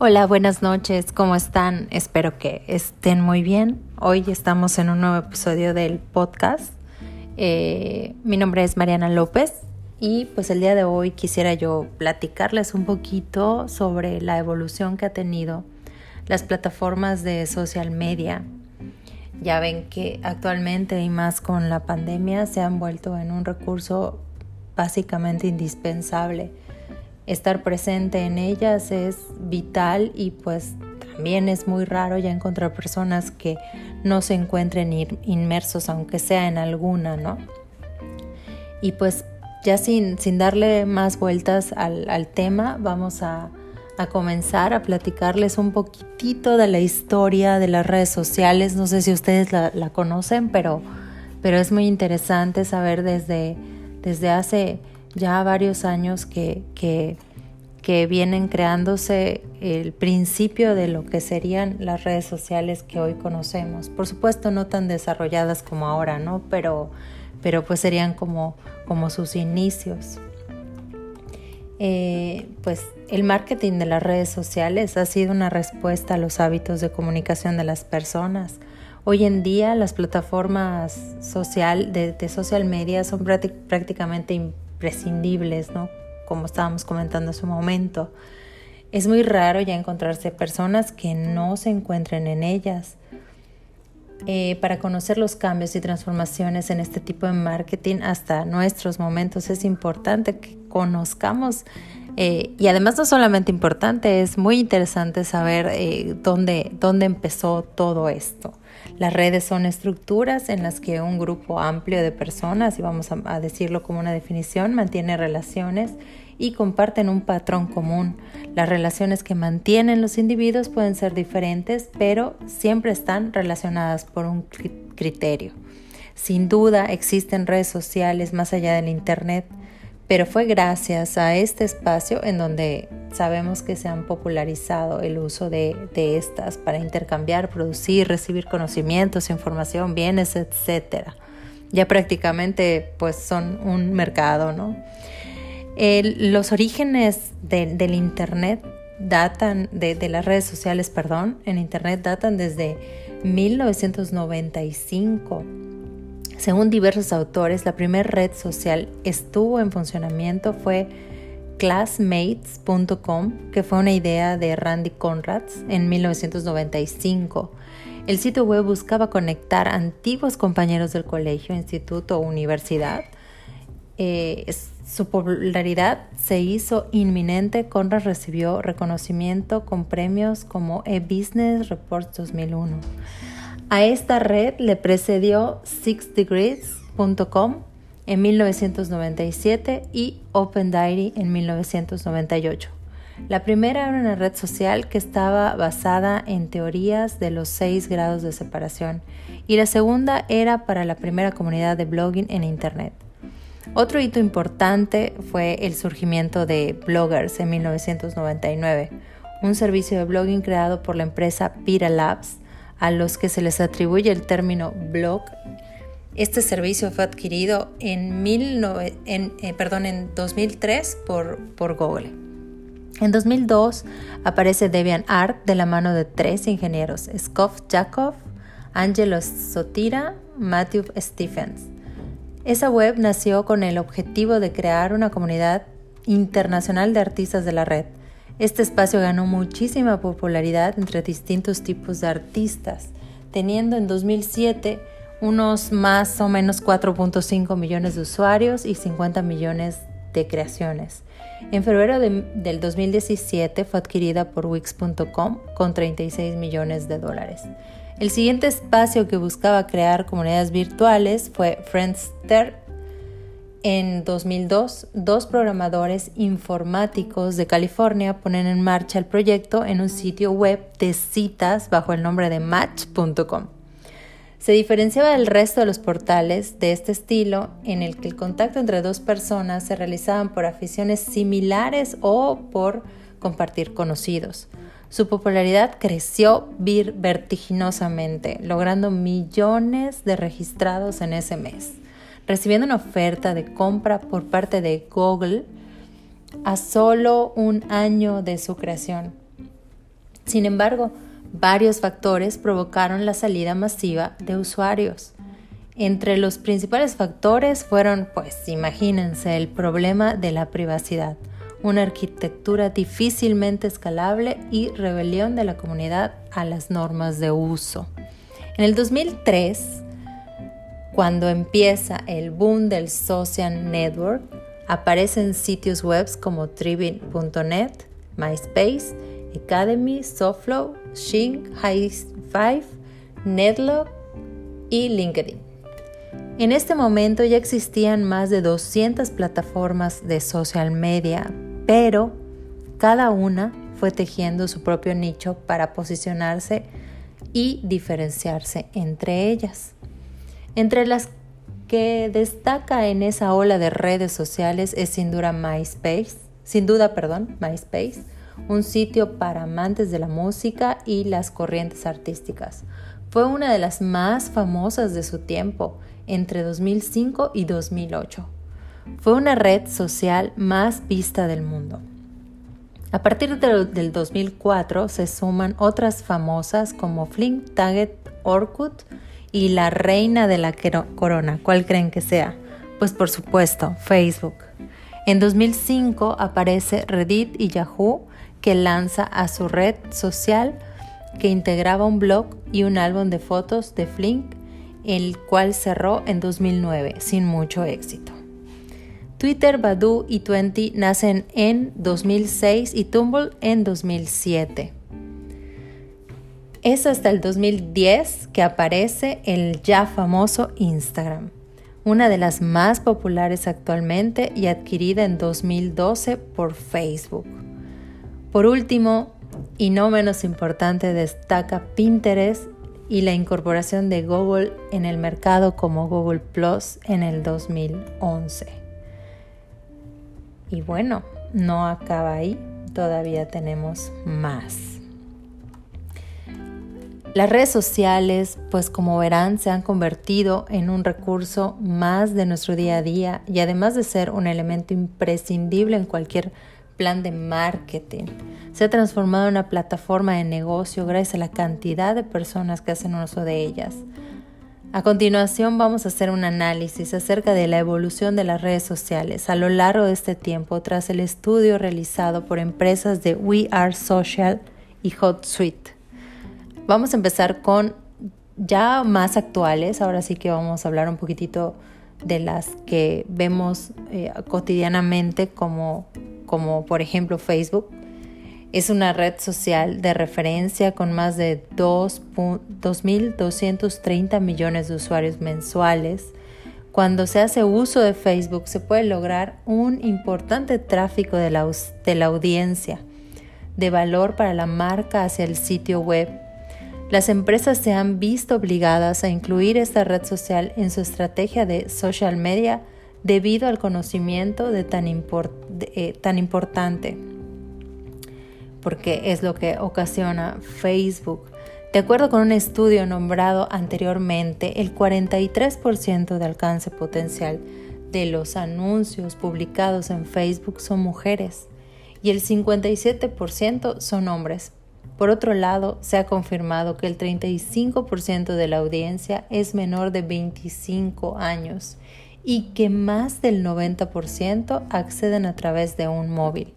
Hola, buenas noches, ¿cómo están? Espero que estén muy bien. Hoy estamos en un nuevo episodio del podcast. Eh, mi nombre es Mariana López y pues el día de hoy quisiera yo platicarles un poquito sobre la evolución que ha tenido las plataformas de social media. Ya ven que actualmente y más con la pandemia se han vuelto en un recurso básicamente indispensable estar presente en ellas es vital y pues también es muy raro ya encontrar personas que no se encuentren inmersos, aunque sea en alguna, ¿no? Y pues ya sin, sin darle más vueltas al, tema, vamos a, comenzar a platicarles un poquitito de la historia de las redes sociales. No sé si ustedes la, conocen, pero, pero es muy interesante saber desde, desde hace ya varios años que, que, vienen creándose el principio de lo que serían las redes sociales que hoy conocemos. Por supuesto, no tan desarrolladas como ahora, ¿no? Pero, pero pues serían como, como sus inicios. Eh, pues el marketing de las redes sociales ha sido una respuesta a los hábitos de comunicación de las personas. Hoy en día las plataformas social, de, de social media son prácticamente prescindibles, ¿no? Como estábamos comentando hace un momento. Es muy raro ya encontrarse personas que no se encuentren en ellas. Eh, para conocer los cambios y transformaciones en este tipo de marketing hasta nuestros momentos es importante que conozcamos eh, y además no solamente importante, es muy interesante saber eh, dónde, dónde empezó todo esto. Las redes son estructuras en las que un grupo amplio de personas, y vamos a, decirlo como una definición, mantiene relaciones y comparten un patrón común. Las relaciones que mantienen los individuos pueden ser diferentes, pero siempre están relacionadas por un criterio. Sin duda existen redes sociales más allá del Internet pero fue gracias a este espacio en donde sabemos que se han popularizado el uso de, estas para intercambiar, producir, recibir conocimientos, información, bienes, etc. Ya prácticamente pues son un mercado, ¿no? los orígenes del Internet datan, de, de las redes sociales, perdón, en Internet datan desde 1995 según diversos autores, la primera red social estuvo en funcionamiento fue classmates.com, que fue una idea de Randy Conrads en 1995. El sitio web buscaba conectar antiguos compañeros del colegio, instituto o universidad. Eh, su popularidad se hizo inminente. Conrad recibió reconocimiento con premios como e-Business Reports 2001. A esta red le precedió sixdegrees.com en 1997 y Open Diary en 1998. La primera era una red social que estaba basada en teorías de los seis grados de separación y la segunda era para la primera comunidad de blogging en Internet. Otro hito importante fue el surgimiento de Bloggers en 1999, un servicio de blogging creado por la empresa Pira Labs a los que se les atribuye el término blog. Este servicio fue adquirido en, eh, perdón, en 2003 por, por Google. En 2002 aparece DeviantArt de la mano de tres ingenieros, Scott Jacob, Angelo Sotira, Matthew Stephens. Esa web nació con el objetivo de crear una comunidad internacional de artistas de la red, este espacio ganó muchísima popularidad entre distintos tipos de artistas, teniendo en 2007 unos más o menos 4.5 millones de usuarios y 50 millones de creaciones. En febrero del 2017 fue adquirida por Wix.com con 36 millones de dólares. El siguiente espacio que buscaba crear comunidades virtuales fue Friendster en 2002, dos programadores informáticos de California ponen en marcha el proyecto en un sitio web de citas bajo el nombre de Match.com. Se diferenciaba del resto de los portales de este estilo en el que el contacto entre dos personas se realizaban por aficiones similares o por compartir conocidos. Su popularidad creció vertiginosamente, logrando millones de registrados en ese mes recibiendo una oferta de compra por parte de Google a solo un año de su creación. Sin embargo, varios factores provocaron la salida masiva de usuarios. Entre los principales factores fueron, pues imagínense, el problema de la privacidad, una arquitectura difícilmente escalable y rebelión de la comunidad a las normas de uso. En el 2003, cuando empieza el boom del social network, aparecen sitios web como Tribune.net, MySpace, Academy, Softflow, Shing, High Five, Netlog y LinkedIn. En este momento ya existían más de 200 plataformas de social media, pero cada una fue tejiendo su propio nicho para posicionarse y diferenciarse entre ellas. Entre las que destaca en esa ola de redes sociales es sin duda MySpace, sin duda, perdón, MySpace, un sitio para amantes de la música y las corrientes artísticas. Fue una de las más famosas de su tiempo entre 2005 y 2008. Fue una red social más vista del mundo. A partir del 2004 se suman otras famosas como Flink, Target, Orkut y la reina de la corona. ¿Cuál creen que sea? Pues por supuesto, Facebook. En 2005 aparece Reddit y Yahoo que lanza a su red social que integraba un blog y un álbum de fotos de Flink el cual cerró en 2009 sin mucho éxito. Twitter, Badoo y Twenty nacen en 2006 y Tumblr en 2007. Es hasta el 2010 que aparece el ya famoso Instagram, una de las más populares actualmente y adquirida en 2012 por Facebook. Por último, y no menos importante, destaca Pinterest y la incorporación de Google en el mercado como Google Plus en el 2011. Y bueno, no acaba ahí, todavía tenemos más. Las redes sociales, pues como verán, se han convertido en un recurso más de nuestro día a día y además de ser un elemento imprescindible en cualquier plan de marketing. Se ha transformado en una plataforma de negocio gracias a la cantidad de personas que hacen uso de ellas. A continuación vamos a hacer un análisis acerca de la evolución de las redes sociales a lo largo de este tiempo tras el estudio realizado por empresas de We Are Social y HotSuite. Vamos a empezar con ya más actuales, ahora sí que vamos a hablar un poquitito de las que vemos eh, cotidianamente como como por ejemplo Facebook, es una red social de referencia con más de 2.230 millones de usuarios mensuales. Cuando se hace uso de Facebook se puede lograr un importante tráfico de la, de la audiencia, de valor para la marca hacia el sitio web. Las empresas se han visto obligadas a incluir esta red social en su estrategia de social media debido al conocimiento de tan, eh, tan importante, porque es lo que ocasiona Facebook. De acuerdo con un estudio nombrado anteriormente, el 43% de alcance potencial de los anuncios publicados en Facebook son mujeres y el 57% son hombres. Por otro lado, se ha confirmado que el 35% de la audiencia es menor de 25 años y que más del 90% acceden a través de un móvil.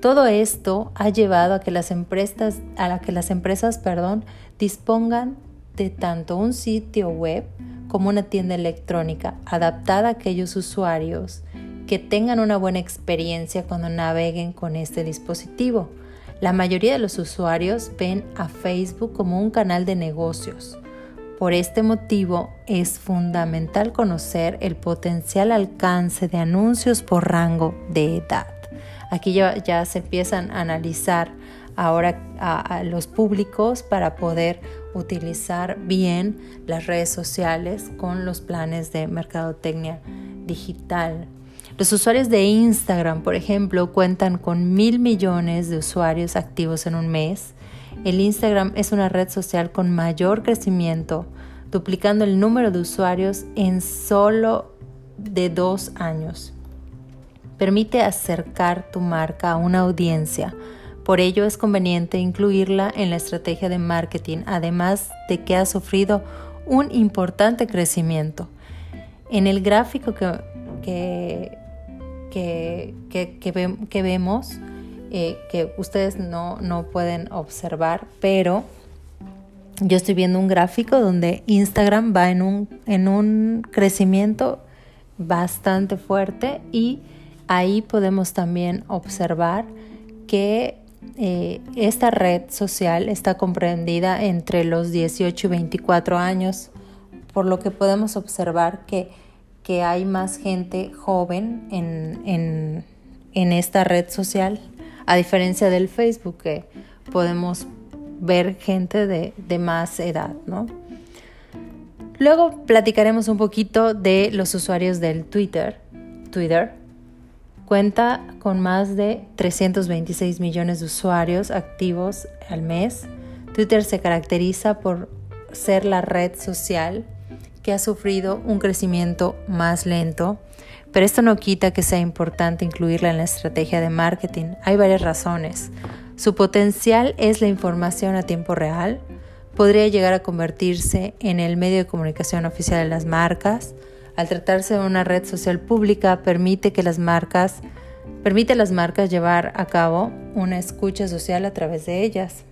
Todo esto ha llevado a que las empresas, a que las empresas perdón, dispongan de tanto un sitio web como una tienda electrónica adaptada a aquellos usuarios que tengan una buena experiencia cuando naveguen con este dispositivo. La mayoría de los usuarios ven a Facebook como un canal de negocios, por este motivo es fundamental conocer el potencial alcance de anuncios por rango de edad. Aquí ya, se empiezan a analizar ahora a, los públicos para poder utilizar bien las redes sociales con los planes de mercadotecnia digital. Los usuarios de Instagram, por ejemplo, cuentan con mil millones de usuarios activos en un mes el Instagram es una red social con mayor crecimiento, duplicando el número de usuarios en solo de dos años. Permite acercar tu marca a una audiencia Por ello es conveniente incluirla en la estrategia de marketing, además de que ha sufrido un importante crecimiento. En el gráfico que, que, vemos, eh, que ustedes no, no pueden observar, pero yo estoy viendo un gráfico donde Instagram va en un, en un crecimiento bastante fuerte y ahí podemos también observar que eh, esta red social está comprendida entre los 18 y 24 años, por lo que podemos observar que, que hay más gente joven en, en, en, esta red social, a diferencia del Facebook, que podemos ver gente de, de más edad, ¿no? Luego platicaremos un poquito de los usuarios del Twitter. Twitter cuenta con más de 326 millones de usuarios activos al mes. Twitter se caracteriza por ser la red social que ha sufrido un crecimiento más lento, pero esto no quita que sea importante incluirla en la estrategia de marketing. Hay varias razones. Su potencial es la información a tiempo real, podría llegar a convertirse en el medio de comunicación oficial de las marcas. Al tratarse de una red social pública, permite que las marcas permite a las marcas llevar a cabo una escucha social a través de ellas.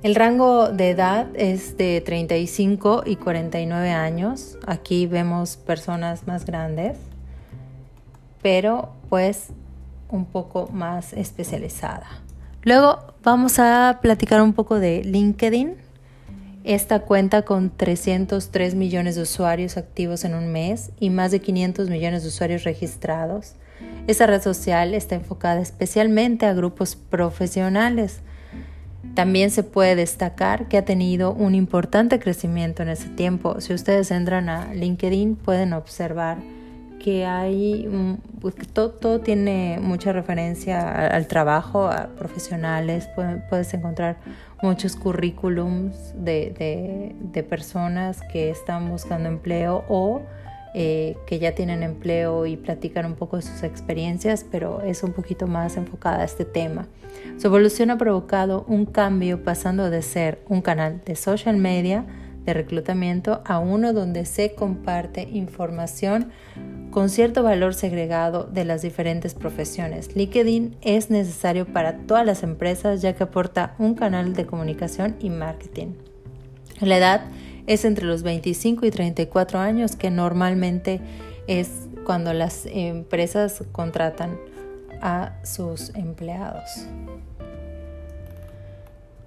El rango de edad es de 35 y 49 años. Aquí vemos personas más grandes, pero pues un poco más especializada. Luego vamos a platicar un poco de LinkedIn. Esta cuenta con 303 millones de usuarios activos en un mes y más de 500 millones de usuarios registrados. Esta red social está enfocada especialmente a grupos profesionales. También se puede destacar que ha tenido un importante crecimiento en ese tiempo. Si ustedes entran a LinkedIn pueden observar que hay, pues, todo, tiene mucha referencia al, trabajo, a profesionales, puedes encontrar muchos currículums de, de, personas que están buscando empleo o eh, que ya tienen empleo y platican un poco de sus experiencias, pero es un poquito más enfocada a este tema. Su evolución ha provocado un cambio pasando de ser un canal de social media, de reclutamiento, a uno donde se comparte información con cierto valor segregado de las diferentes profesiones. LinkedIn es necesario para todas las empresas ya que aporta un canal de comunicación y marketing. La edad es entre los 25 y 34 años que normalmente es cuando las empresas contratan a sus empleados.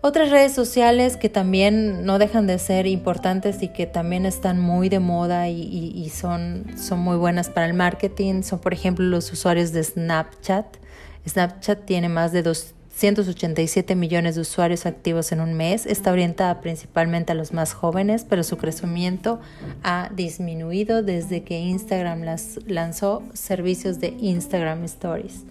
Otras redes sociales que también no dejan de ser importantes y que también están muy de moda y, son, son muy buenas para el marketing son, por ejemplo, los usuarios de Snapchat. Snapchat tiene más de 287 millones de usuarios activos en un mes. Está orientada principalmente a los más jóvenes, pero su crecimiento ha disminuido desde que Instagram lanzó servicios de Instagram Stories.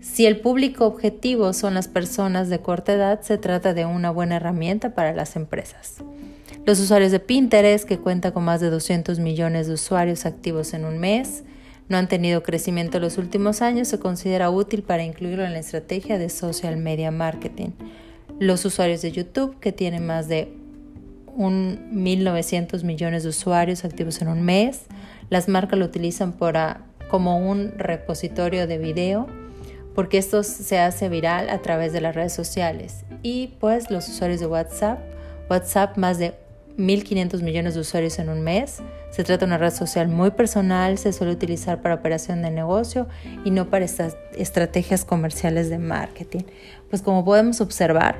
Si el público objetivo son las personas de corta edad, se trata de una buena herramienta para las empresas. Los usuarios de Pinterest, que cuenta con más de 200 millones de usuarios activos en un mes, no han tenido crecimiento en los últimos años, se considera útil para incluirlo en la estrategia de social media marketing. Los usuarios de YouTube, que tienen más de 1.900 millones de usuarios activos en un mes, las marcas lo utilizan como un repositorio de video porque esto se hace viral a través de las redes sociales. Y pues los usuarios de WhatsApp, WhatsApp más de 1.500 millones de usuarios en un mes. Se trata de una red social muy personal, se suele utilizar para operación de negocio y no para estas estrategias comerciales de marketing. Pues como podemos observar,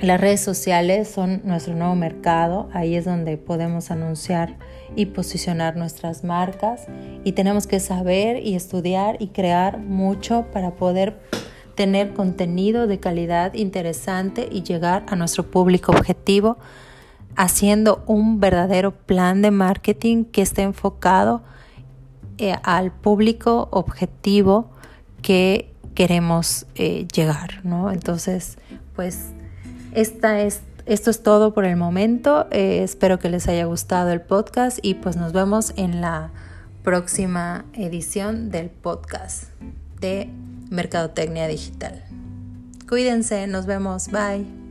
las redes sociales son nuestro nuevo mercado, ahí es donde podemos anunciar y posicionar nuestras marcas y tenemos que saber y estudiar y crear mucho para poder tener contenido de calidad interesante y llegar a nuestro público objetivo haciendo un verdadero plan de marketing que esté enfocado eh, al público objetivo que queremos eh, llegar, ¿no? Entonces, pues esta es, esto es todo por el momento. Eh, espero que les haya gustado el podcast y pues nos vemos en la próxima edición del podcast de Mercadotecnia Digital. Cuídense, nos vemos, bye.